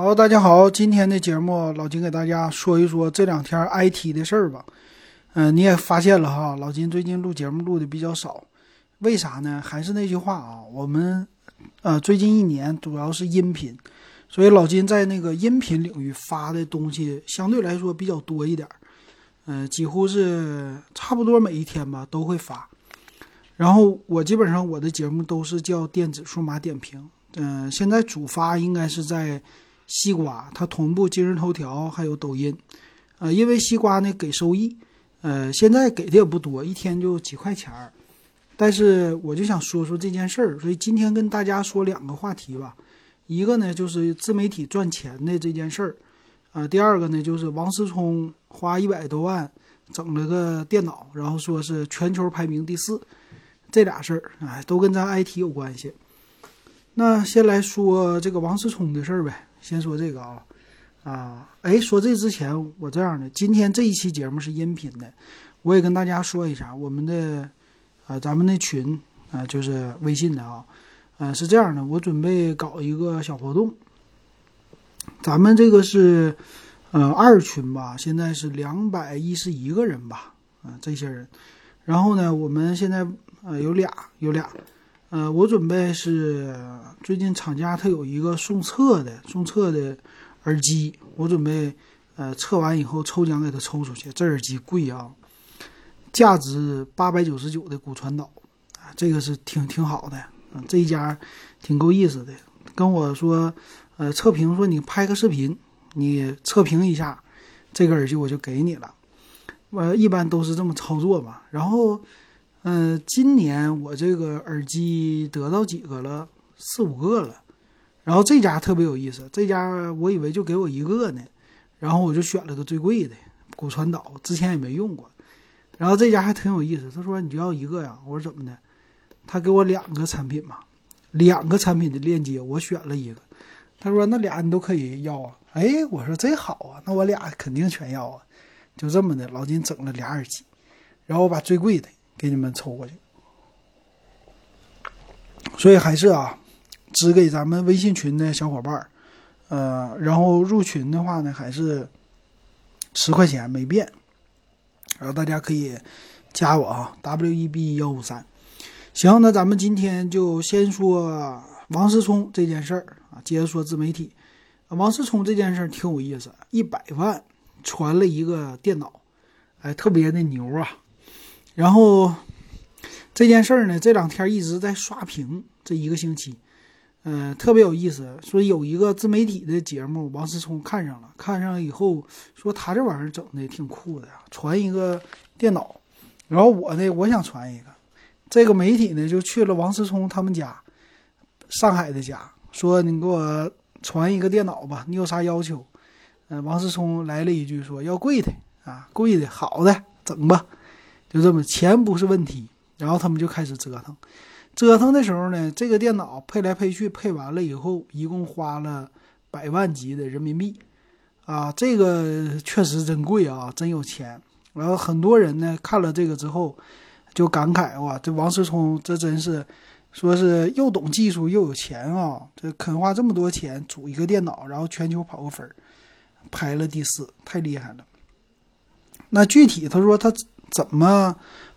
好，大家好，今天的节目老金给大家说一说这两天 IT 的事儿吧。嗯、你也发现了哈，老金最近录节目录的比较少，为啥呢？还是那句话啊，我们呃最近一年主要是音频，所以老金在那个音频领域发的东西相对来说比较多一点儿，嗯、几乎是差不多每一天吧都会发。然后我基本上我的节目都是叫电子数码点评，嗯、现在主发应该是在西瓜，它同步今日头条还有抖音，呃，因为西瓜呢给收益，呃，现在给的也不多，一天就几块钱儿，但是我就想说说这件事儿，所以今天跟大家说两个话题吧，一个呢就是自媒体赚钱的这件事儿，啊、第二个呢就是王思聪花一百多万整了个电脑，然后说是全球排名第四，这俩事儿，哎，都跟咱 IT 有关系。那先来说这个王思聪的事儿呗，先说这个啊，啊，哎，说这之前我这样的，今天这一期节目是音频的，我也跟大家说一下我们的啊，咱们的群啊，就是微信的啊，呃，是这样的，我准备搞一个小活动，咱们这个是呃二群吧，现在是两百一十一个人吧，啊、这些人，然后呢，我们现在呃有俩有俩。呃，我准备是最近厂家它有一个送测的送测的耳机，我准备呃测完以后抽奖给它抽出去。这耳机贵啊，价值八百九十九的骨传导啊，这个是挺挺好的，嗯、这一家挺够意思的。跟我说，呃，测评说你拍个视频，你测评一下这个耳机我就给你了。我一般都是这么操作吧，然后。嗯，今年我这个耳机得到几个了，四五个了。然后这家特别有意思，这家我以为就给我一个呢，然后我就选了个最贵的骨传导，之前也没用过。然后这家还挺有意思，他说你就要一个呀？我说怎么的？他给我两个产品嘛，两个产品的链接，我选了一个。他说那俩你都可以要啊？哎，我说这好啊，那我俩肯定全要啊。就这么的，老金整了俩耳机，然后我把最贵的。给你们抽过去，所以还是啊，只给咱们微信群的小伙伴儿，呃，然后入群的话呢，还是十块钱没变，然后大家可以加我啊，W E B 幺五三。行，那咱们今天就先说王思聪这件事儿啊，接着说自媒体。王思聪这件事儿挺有意思，一百万传了一个电脑，哎，特别的牛啊。然后这件事儿呢，这两天一直在刷屏，这一个星期，呃，特别有意思。说有一个自媒体的节目，王思聪看上了，看上以后说他这玩意儿整的挺酷的呀，传一个电脑。然后我呢，我想传一个，这个媒体呢就去了王思聪他们家，上海的家，说你给我传一个电脑吧，你有啥要求？嗯、王思聪来了一句说要贵的啊，贵的好的整吧。就这么，钱不是问题，然后他们就开始折腾。折腾的时候呢，这个电脑配来配去，配完了以后，一共花了百万级的人民币，啊，这个确实真贵啊，真有钱。然后很多人呢看了这个之后，就感慨哇，这王思聪这真是，说是又懂技术又有钱啊，这肯花这么多钱组一个电脑，然后全球跑个分儿，排了第四，太厉害了。那具体他说他。怎么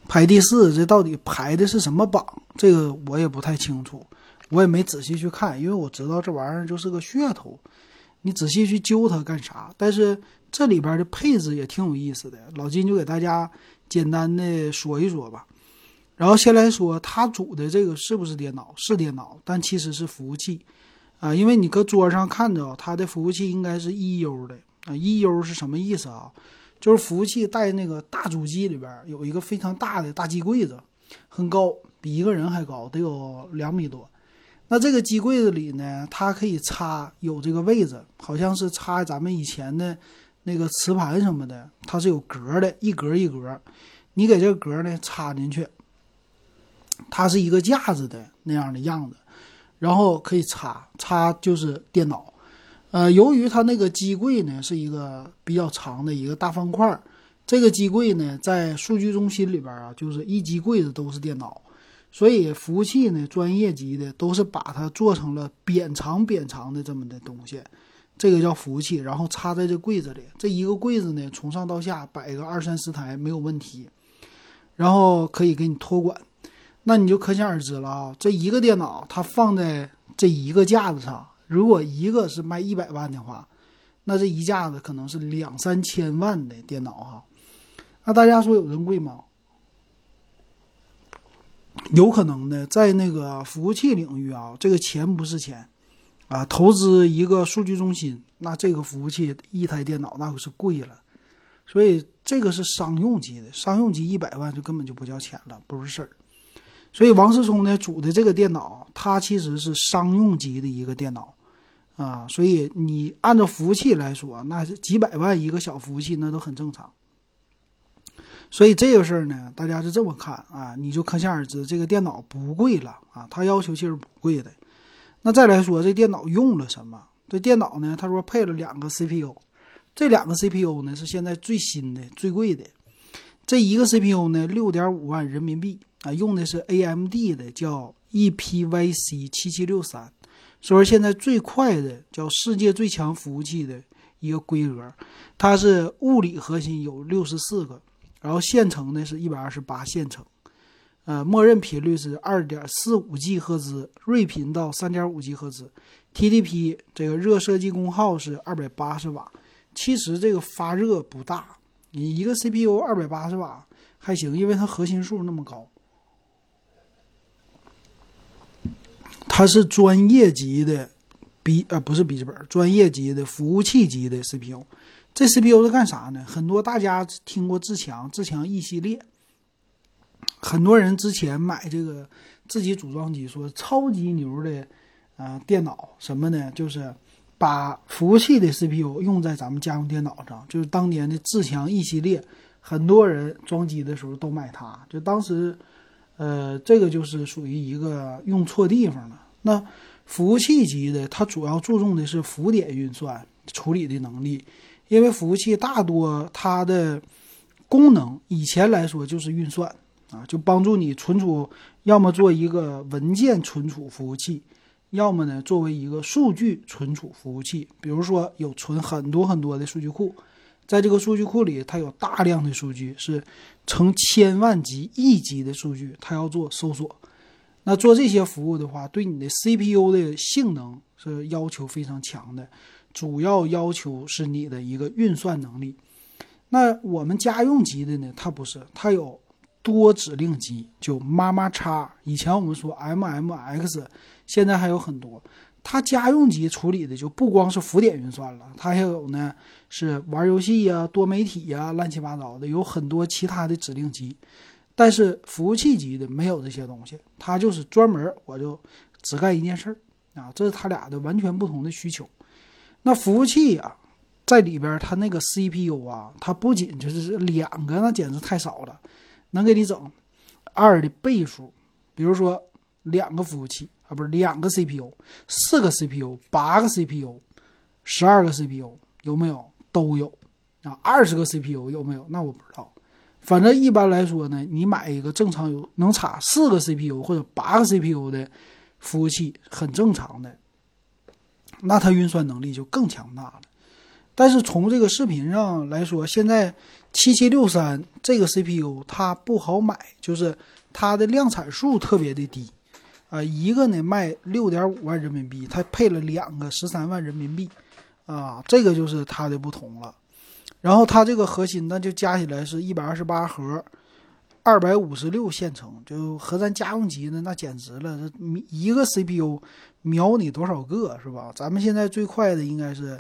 排第四？这到底排的是什么榜？这个我也不太清楚，我也没仔细去看，因为我知道这玩意儿就是个噱头，你仔细去揪它干啥？但是这里边的配置也挺有意思的，老金就给大家简单的说一说吧。然后先来说他组的这个是不是电脑？是电脑，但其实是服务器啊，因为你搁桌上看着它的服务器应该是 EU 的啊，EU 是什么意思啊？就是服务器带那个大主机里边有一个非常大的大机柜子，很高，比一个人还高，得有两米多。那这个机柜子里呢，它可以插有这个位置，好像是插咱们以前的那个磁盘什么的，它是有格的，一格一格。你给这个格呢插进去，它是一个架子的那样的样子，然后可以插，插就是电脑。呃，由于它那个机柜呢是一个比较长的一个大方块，这个机柜呢在数据中心里边啊，就是一机柜子都是电脑，所以服务器呢专业级的都是把它做成了扁长扁长的这么的东西，这个叫服务器，然后插在这柜子里。这一个柜子呢，从上到下摆个二三十台没有问题，然后可以给你托管。那你就可想而知了啊，这一个电脑它放在这一个架子上，如果一个是卖一百万的话，那这一架子可能是两三千万的电脑哈。那大家说有人贵吗？有可能的，在那个服务器领域啊，这个钱不是钱，啊，投资一个数据中心，那这个服务器一台电脑那可是贵了，所以这个是商用级的，商用级一百万就根本就不叫钱了，不是事儿。所以王思聪呢组的这个电脑，它其实是商用级的一个电脑，啊，所以你按照服务器来说，那是几百万一个小服务器，那都很正常。所以这个事儿呢，大家是这么看啊，你就可想而知，这个电脑不贵了啊，它要求其实不贵的。那再来说，这电脑用了什么？这电脑呢，他说配了两个 CPU，这两个 CPU 呢是现在最新的、最贵的。这一个 CPU 呢，六点五万人民币啊，用的是 AMD 的，叫 EPYC 七七六三，说现在最快的，叫世界最强服务器的一个规格。它是物理核心有六十四个。然后线程呢是一百二十八线程，呃，默认频率是二点四五 G 赫兹，睿频到三点五 G 赫兹，TDP 这个热设计功耗是二百八十瓦，其实这个发热不大，你一个 CPU 二百八十瓦还行，因为它核心数那么高，它是专业级的笔呃不是笔记本，专业级的服务器级的 CPU。这 CPU 是干啥呢？很多大家听过自强，自强 E 系列，很多人之前买这个自己组装机，说超级牛的，呃，电脑什么呢？就是把服务器的 CPU 用在咱们家用电脑上，就是当年的自强 E 系列，很多人装机的时候都买它，就当时，呃，这个就是属于一个用错地方了。那服务器级的，它主要注重的是浮点运算处理的能力。因为服务器大多它的功能以前来说就是运算啊，就帮助你存储，要么做一个文件存储服务器，要么呢作为一个数据存储服务器。比如说有存很多很多的数据库，在这个数据库里，它有大量的数据，是成千万级、亿级的数据，它要做搜索。那做这些服务的话，对你的 CPU 的性能是要求非常强的。主要要求是你的一个运算能力。那我们家用级的呢？它不是，它有多指令集，就妈妈叉。以前我们说 MMX，现在还有很多。它家用级处理的就不光是浮点运算了，它还有呢是玩游戏呀、多媒体呀、乱七八糟的，有很多其他的指令集。但是服务器级的没有这些东西，它就是专门我就只干一件事儿啊，这是它俩的完全不同的需求。那服务器啊，在里边它那个 CPU 啊，它不仅就是两个，那简直太少了，能给你整二的倍数。比如说两个服务器啊，不是两个 CPU，四个 CPU，八个 CPU，十二个 CPU 有没有？都有啊。二十个 CPU 有没有？那我不知道。反正一般来说呢，你买一个正常有能插四个 CPU 或者八个 CPU 的服务器，很正常的。那它运算能力就更强大了，但是从这个视频上来说，现在七七六三这个 CPU 它不好买，就是它的量产数特别的低，啊，一个呢卖六点五万人民币，它配了两个十三万人民币，啊，这个就是它的不同了。然后它这个核心那就加起来是一百二十八核。二百五十六线程，就和咱家用机呢，那简直了！这一个 CPU 秒你多少个是吧？咱们现在最快的应该是，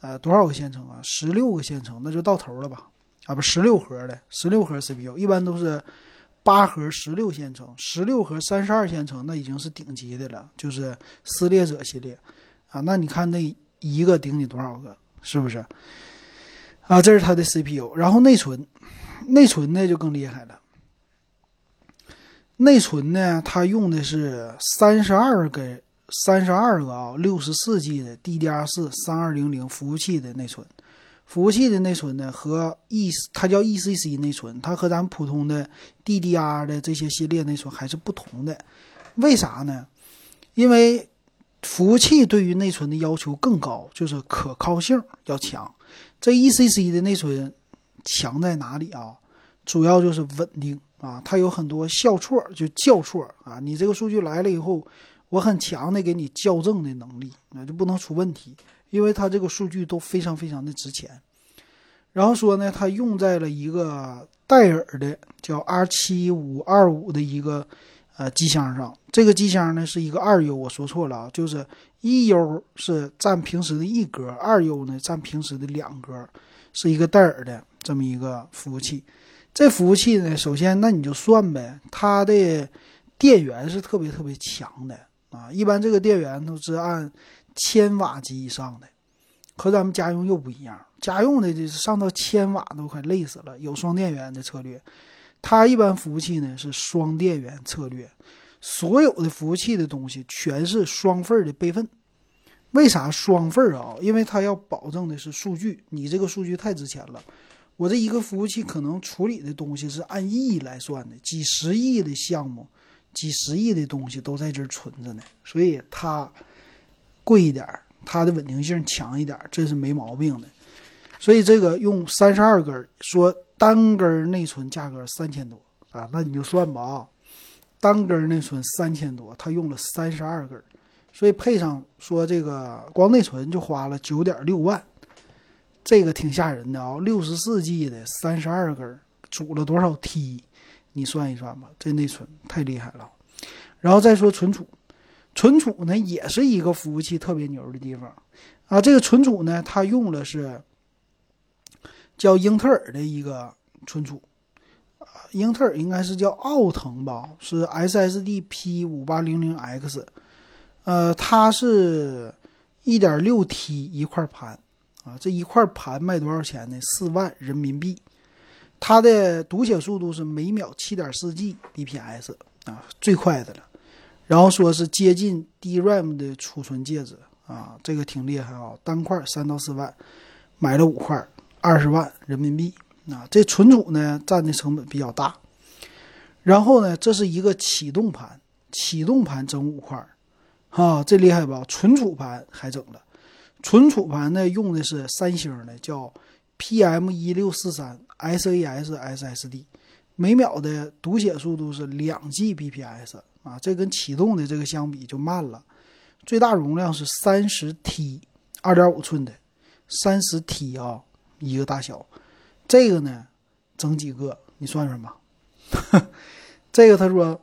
呃，多少个线程啊？十六个线程，那就到头了吧？啊，不，十六核的，十六核 CPU 一般都是八核十六线程，十六核三十二线程，那已经是顶级的了，就是撕裂者系列啊。那你看那一个顶你多少个？是不是？啊，这是它的 CPU，然后内存，内存呢就更厉害了。内存呢？它用的是三十二个、三十二个啊，六十四 G 的 DDR4 三二零零服务器的内存。服务器的内存呢，和 E 它叫 ECC 内存，它和咱们普通的 DDR 的这些系列内存还是不同的。为啥呢？因为服务器对于内存的要求更高，就是可靠性要强。这 ECC 的内存强在哪里啊？主要就是稳定啊，它有很多校错就校错啊。你这个数据来了以后，我很强的给你校正的能力，那就不能出问题，因为它这个数据都非常非常的值钱。然后说呢，它用在了一个戴尔的叫 R 七五二五的一个呃机箱上。这个机箱呢是一个二 U，我说错了啊，就是一 U 是占平时的一格，二 U 呢占平时的两格，是一个戴尔的这么一个服务器。这服务器呢，首先那你就算呗，它的电源是特别特别强的啊，一般这个电源都是按千瓦级以上的，和咱们家用又不一样。家用的就是上到千瓦都快累死了，有双电源的策略。它一般服务器呢是双电源策略，所有的服务器的东西全是双份的备份。为啥双份啊？因为它要保证的是数据，你这个数据太值钱了。我这一个服务器可能处理的东西是按亿来算的，几十亿的项目，几十亿的东西都在这儿存着呢，所以它贵一点，它的稳定性强一点，这是没毛病的。所以这个用三十二根，说单根内存价格三千多啊，那你就算吧啊，单根内存三千多，它用了三十二根，所以配上说这个光内存就花了九点六万，这个挺吓人的啊，六十四 G 的三十二根，组了多少 T？你算一算吧，这内存太厉害了。然后再说存储，存储呢也是一个服务器特别牛的地方啊，这个存储呢它用的是。叫英特尔的一个存储，英特尔应该是叫奥腾吧，是 SSD P 五八零零 X，呃，它是一点六 T 一块盘，啊，这一块盘卖多少钱呢？四万人民币。它的读写速度是每秒七点四 G bps，啊，最快的了。然后说是接近 DRAM 的储存介质，啊，这个挺厉害啊，单块三到四万，买了五块。二十万人民币啊，这存储呢占的成本比较大。然后呢，这是一个启动盘，启动盘整五块，哈，这厉害吧？存储盘还整了，存储盘呢用的是三星的，叫 PM 一六四三 SAS SSD，每秒的读写速度是两 Gbps 啊，这跟启动的这个相比就慢了。最大容量是三十 T，二点五寸的，三十 T 啊。一个大小，这个呢，整几个？你算算吧。这个他说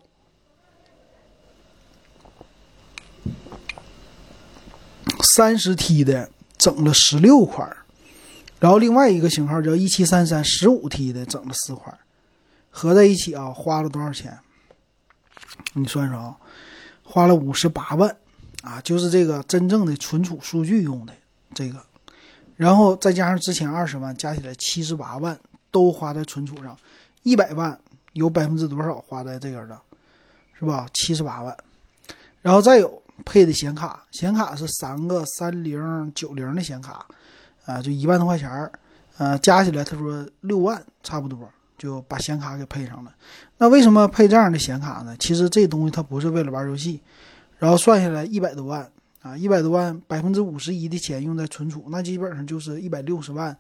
三十 T 的整了十六块，然后另外一个型号叫一七三三十五 T 的整了四块，合在一起啊，花了多少钱？你算算啊，花了五十八万啊，就是这个真正的存储数据用的这个。然后再加上之前二十万，加起来七十八万都花在存储上，一百万有百分之多少花在这个的，是吧？七十八万。然后再有配的显卡，显卡是三个三零九零的显卡，啊，就一万多块钱儿，呃，加起来他说六万差不多就把显卡给配上了。那为什么配这样的显卡呢？其实这东西它不是为了玩游戏，然后算下来一百多万。啊，一百多万，百分之五十一的钱用在存储，那基本上就是一百六十万，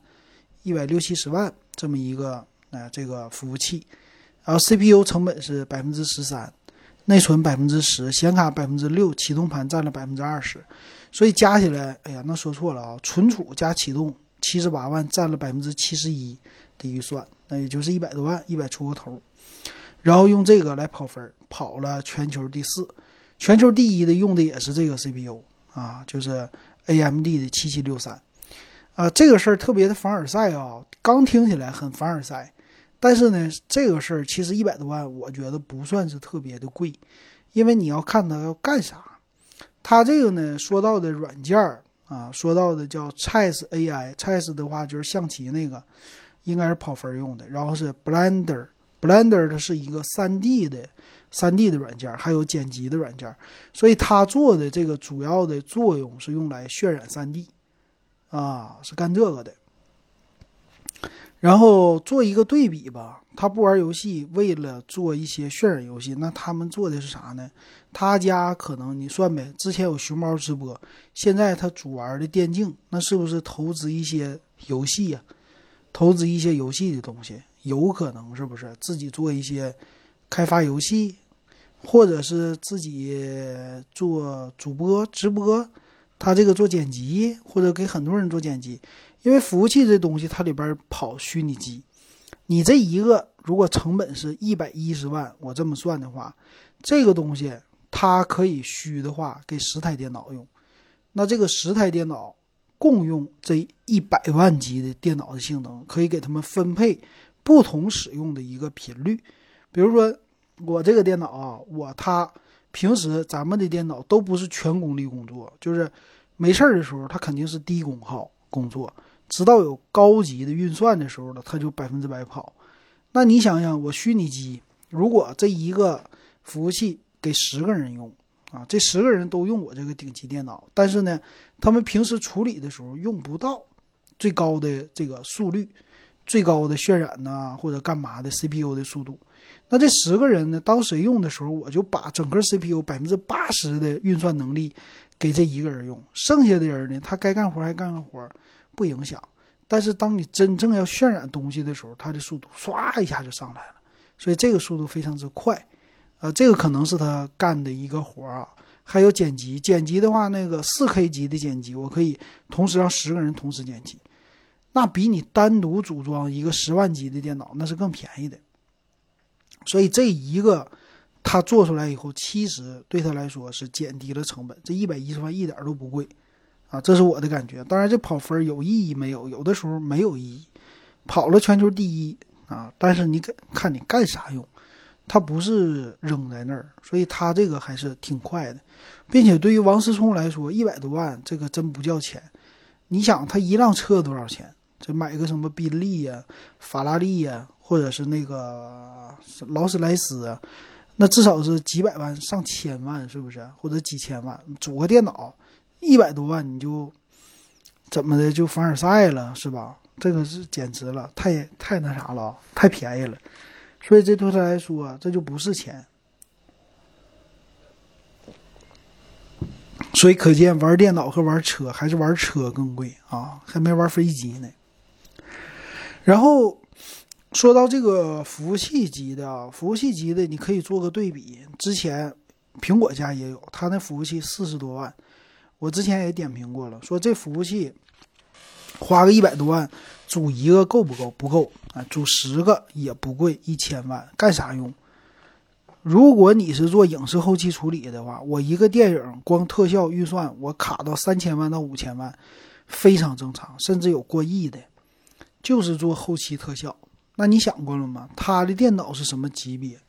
一百六七十万这么一个啊，这个服务器。然后 CPU 成本是百分之十三，内存百分之十，显卡百分之六，启动盘占了百分之二十，所以加起来，哎呀，那说错了啊，存储加启动七十八万，占了百分之七十一的预算，那也就是一百多万，一百出个头。然后用这个来跑分，跑了全球第四，全球第一的用的也是这个 CPU。啊，就是 A M D 的七七六三，啊，这个事儿特别的凡尔赛啊，刚听起来很凡尔赛，但是呢，这个事儿其实一百多万，我觉得不算是特别的贵，因为你要看它要干啥。它这个呢，说到的软件儿啊，说到的叫 Chess AI，Chess 的话就是象棋那个，应该是跑分用的。然后是 Blender，Blender 它是一个三 D 的。三 D 的软件，还有剪辑的软件，所以它做的这个主要的作用是用来渲染三 D，啊，是干这个的。然后做一个对比吧，他不玩游戏，为了做一些渲染游戏，那他们做的是啥呢？他家可能你算呗，之前有熊猫直播，现在他主玩的电竞，那是不是投资一些游戏呀？投资一些游戏的东西，有可能是不是自己做一些开发游戏，或者是自己做主播直播，他这个做剪辑，或者给很多人做剪辑。因为服务器这东西，它里边跑虚拟机，你这一个如果成本是一百一十万，我这么算的话，这个东西它可以虚的话给十台电脑用，那这个十台电脑共用这一百万级的电脑的性能，可以给他们分配不同使用的一个频率。比如说我这个电脑啊，我它平时咱们的电脑都不是全功率工作，就是没事儿的时候，它肯定是低功耗工作。直到有高级的运算的时候呢，它就百分之百跑。那你想想，我虚拟机如果这一个服务器给十个人用啊，这十个人都用我这个顶级电脑，但是呢，他们平时处理的时候用不到最高的这个速率、最高的渲染呐，或者干嘛的 CPU 的速度。那这十个人呢，当谁用的时候，我就把整个 CPU 百分之八十的运算能力给这一个人用，剩下的人呢，他该干活还干干活。不影响，但是当你真正要渲染东西的时候，它的速度唰一下就上来了，所以这个速度非常之快，呃，这个可能是他干的一个活啊。还有剪辑，剪辑的话，那个四 K 级的剪辑，我可以同时让十个人同时剪辑，那比你单独组装一个十万级的电脑那是更便宜的。所以这一个他做出来以后，其实对他来说是减低了成本，这一百一十万一点都不贵。啊，这是我的感觉。当然，这跑分有意义没有？有的时候没有意义。跑了全球第一啊，但是你看你干啥用？它不是扔在那儿，所以它这个还是挺快的，并且对于王思聪来说，一百多万这个真不叫钱。你想，他一辆车多少钱？这买个什么宾利呀、法拉利呀，或者是那个劳斯莱斯啊，那至少是几百万、上千万，是不是？或者几千万，组个电脑。一百多万你就怎么的就凡尔赛了是吧？这个是简直了，太太那啥了，太便宜了。所以这对他来说，这就不是钱。所以可见，玩电脑和玩车还是玩车更贵啊，还没玩飞机呢。然后说到这个服务器级的啊，服务器级的你可以做个对比，之前苹果家也有，它那服务器四十多万。我之前也点评过了，说这服务器花个一百多万组一个够不够？不够啊，组十个也不贵，一千万干啥用？如果你是做影视后期处理的话，我一个电影光特效预算我卡到三千万到五千万，非常正常，甚至有过亿的，就是做后期特效。那你想过了吗？他的电脑是什么级别？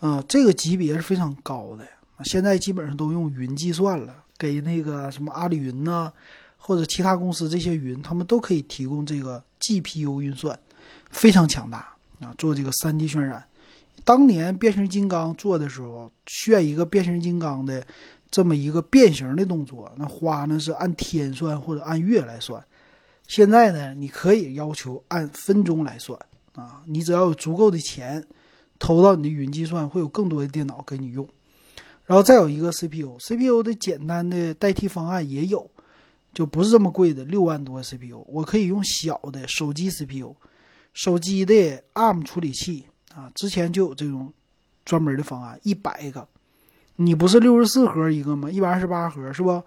啊，这个级别是非常高的，现在基本上都用云计算了。给那个什么阿里云呐，或者其他公司这些云，他们都可以提供这个 GPU 运算，非常强大啊！做这个 3D 渲染，当年变形金刚做的时候，炫一个变形金刚的这么一个变形的动作，那花呢是按天算或者按月来算。现在呢，你可以要求按分钟来算啊！你只要有足够的钱投到你的云计算，会有更多的电脑给你用。然后再有一个 CPU，CPU 的简单的代替方案也有，就不是这么贵的，六万多 CPU，我可以用小的手机 CPU，手机的 ARM 处理器啊，之前就有这种专门的方案，一百个，你不是六十四核一个吗？一百二十八核是不？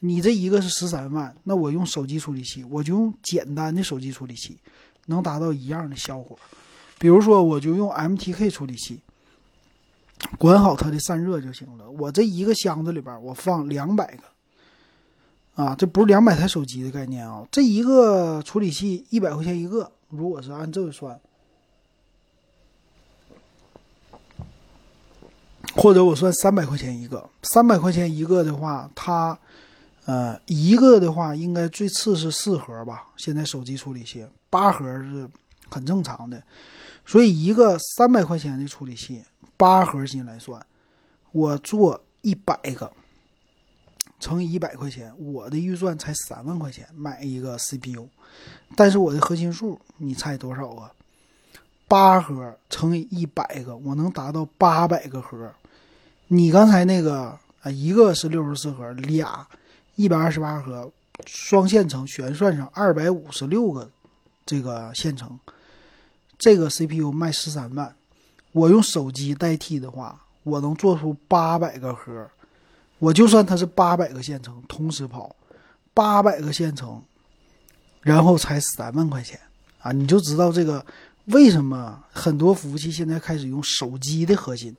你这一个是十三万，那我用手机处理器，我就用简单的手机处理器，能达到一样的效果。比如说，我就用 MTK 处理器。管好它的散热就行了。我这一个箱子里边，我放两百个，啊，这不是两百台手机的概念啊。这一个处理器一百块钱一个，如果是按这个算，或者我算三百块钱一个，三百块钱一个的话，它，呃，一个的话应该最次是四核吧。现在手机处理器八核是很正常的，所以一个三百块钱的处理器。八核心来算，我做一百个，乘以一百块钱，我的预算才三万块钱买一个 CPU，但是我的核心数，你猜多少啊？八核乘以一百个，我能达到八百个核。你刚才那个啊，一个是六十四核，俩一百二十八核，双线程旋算上二百五十六个这个线程，这个 CPU 卖十三万。我用手机代替的话，我能做出八百个核。我就算它是八百个线程同时跑，八百个线程，然后才三万块钱啊！你就知道这个。为什么很多服务器现在开始用手机的核心？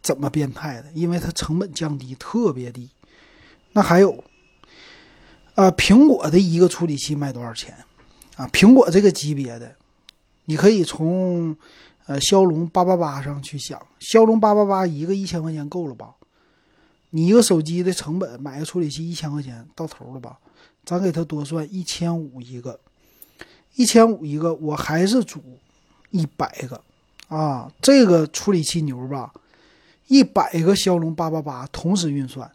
怎么变态的？因为它成本降低特别低。那还有，啊，苹果的一个处理器卖多少钱？啊，苹果这个级别的，你可以从呃骁龙八八八上去想，骁龙八八八一个一千块钱够了吧？你一个手机的成本买个处理器一千块钱到头了吧？咱给它多算一千五一个。一千五一个，我还是组一百个啊！这个处理器牛吧？一百个骁龙八八八同时运算，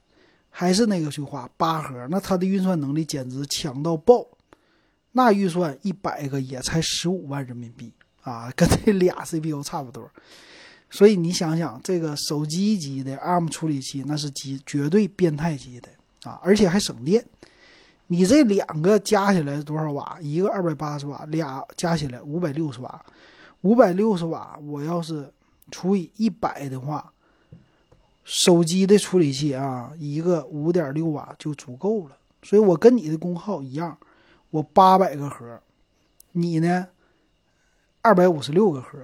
还是那个句话，八核，那它的运算能力简直强到爆。那预算一百个也才十五万人民币啊，跟这俩 CPU 差不多。所以你想想，这个手机级的 ARM 处理器，那是极绝对变态级的啊，而且还省电。你这两个加起来多少瓦？一个二百八十瓦，俩加起来五百六十瓦。五百六十瓦，我要是除以一百的话，手机的处理器啊，一个五点六瓦就足够了。所以我跟你的功耗一样，我八百个核，你呢二百五十六个核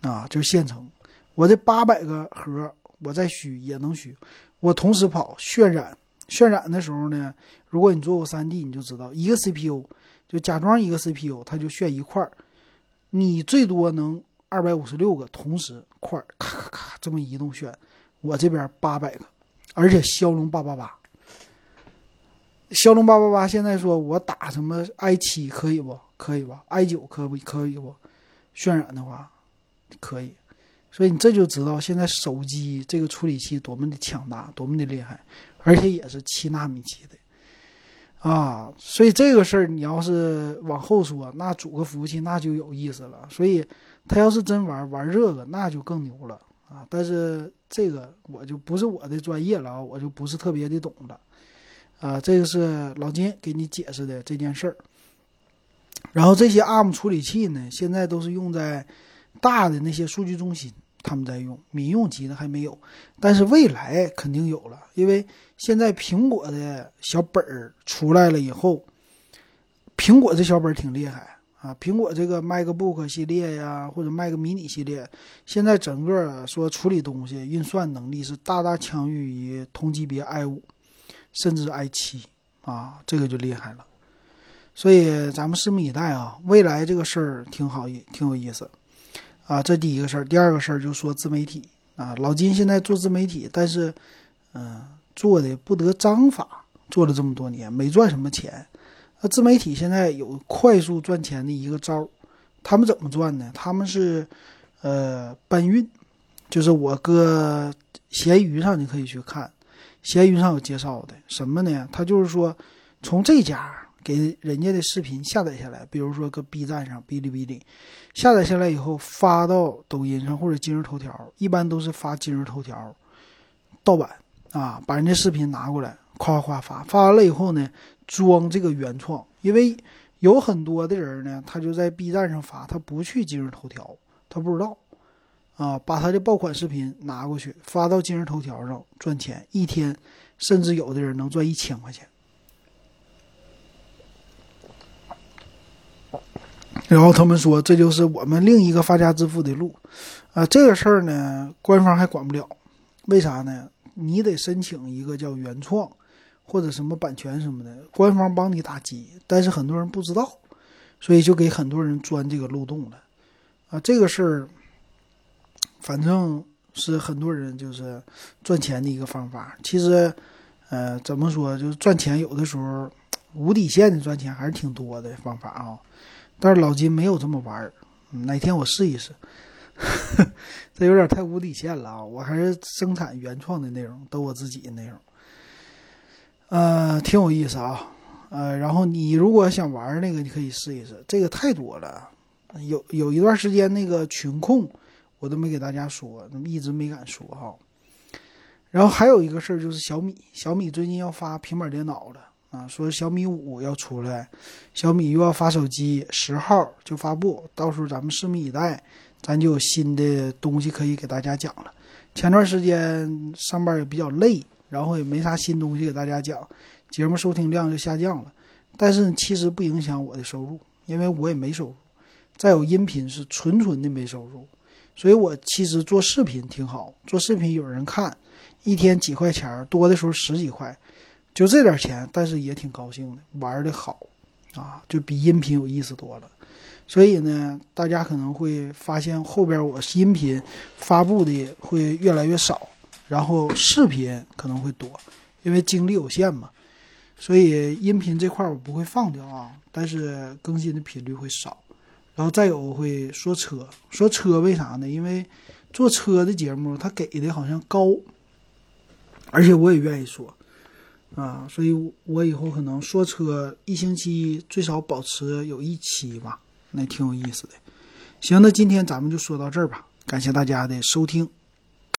啊，就是现成。我这八百个核，我再虚也能虚，我同时跑渲染。渲染的时候呢，如果你做过 3D，你就知道一个 CPU 就假装一个 CPU，它就炫一块儿，你最多能二百五十六个同时块咔咔咔这么移动炫。我这边八百个，而且骁龙八八八，骁龙八八八现在说我打什么 i 七可以不？可以吧？i 九可不可以不？渲染的话可以。所以你这就知道现在手机这个处理器多么的强大，多么的厉害，而且也是七纳米级的，啊，所以这个事儿你要是往后说，那组个服务器那就有意思了。所以他要是真玩玩这个，那就更牛了啊！但是这个我就不是我的专业了啊，我就不是特别的懂了，啊，这个是老金给你解释的这件事儿。然后这些 ARM 处理器呢，现在都是用在大的那些数据中心。他们在用民用级的还没有，但是未来肯定有了，因为现在苹果的小本儿出来了以后，苹果这小本儿挺厉害啊。苹果这个 MacBook 系列呀，或者 Mac mini 系列，现在整个说处理东西、运算能力是大大强于同级别 i 五，甚至 i 七啊，这个就厉害了。所以咱们拭目以待啊，未来这个事儿挺好，挺有意思。啊，这第一个事儿，第二个事儿就说自媒体啊。老金现在做自媒体，但是，嗯，做的不得章法，做了这么多年没赚什么钱。那自媒体现在有快速赚钱的一个招儿，他们怎么赚呢？他们是，呃，搬运，就是我搁闲鱼上你可以去看，闲鱼上有介绍的什么呢？他就是说从这家。给人家的视频下载下来，比如说搁 B 站上、哔哩哔哩下载下来以后发到抖音上或者今日头条，一般都是发今日头条盗版啊，把人家视频拿过来，夸夸发，发完了以后呢，装这个原创，因为有很多的人呢，他就在 B 站上发，他不去今日头条，他不知道啊，把他的爆款视频拿过去发到今日头条上赚钱，一天甚至有的人能赚一千块钱。然后他们说，这就是我们另一个发家致富的路，啊，这个事儿呢，官方还管不了，为啥呢？你得申请一个叫原创，或者什么版权什么的，官方帮你打击，但是很多人不知道，所以就给很多人钻这个漏洞了，啊，这个事儿，反正是很多人就是赚钱的一个方法。其实，呃，怎么说，就是赚钱有的时候无底线的赚钱还是挺多的方法啊。但是老金没有这么玩儿，哪天我试一试。这有点太无底线了啊！我还是生产原创的内容，都我自己的内容。呃，挺有意思啊。呃，然后你如果想玩那个，你可以试一试。这个太多了，有有一段时间那个群控，我都没给大家说，一直没敢说哈。然后还有一个事儿就是小米，小米最近要发平板电脑了啊，说小米五要出来，小米又要发手机，十号就发布，到时候咱们拭目以待，咱就有新的东西可以给大家讲了。前段时间上班也比较累，然后也没啥新东西给大家讲。节目收听量就下降了，但是其实不影响我的收入，因为我也没收入。再有音频是纯纯的没收入，所以我其实做视频挺好，做视频有人看，一天几块钱，多的时候十几块，就这点钱，但是也挺高兴的，玩的好啊，就比音频有意思多了。所以呢，大家可能会发现后边我音频发布的会越来越少，然后视频可能会多，因为精力有限嘛。所以音频这块我不会放掉啊，但是更新的频率会少。然后再有会说车，说车为啥呢？因为做车的节目他给的好像高，而且我也愿意说啊，所以我以后可能说车一星期最少保持有一期吧，那挺有意思的。行，那今天咱们就说到这儿吧，感谢大家的收听。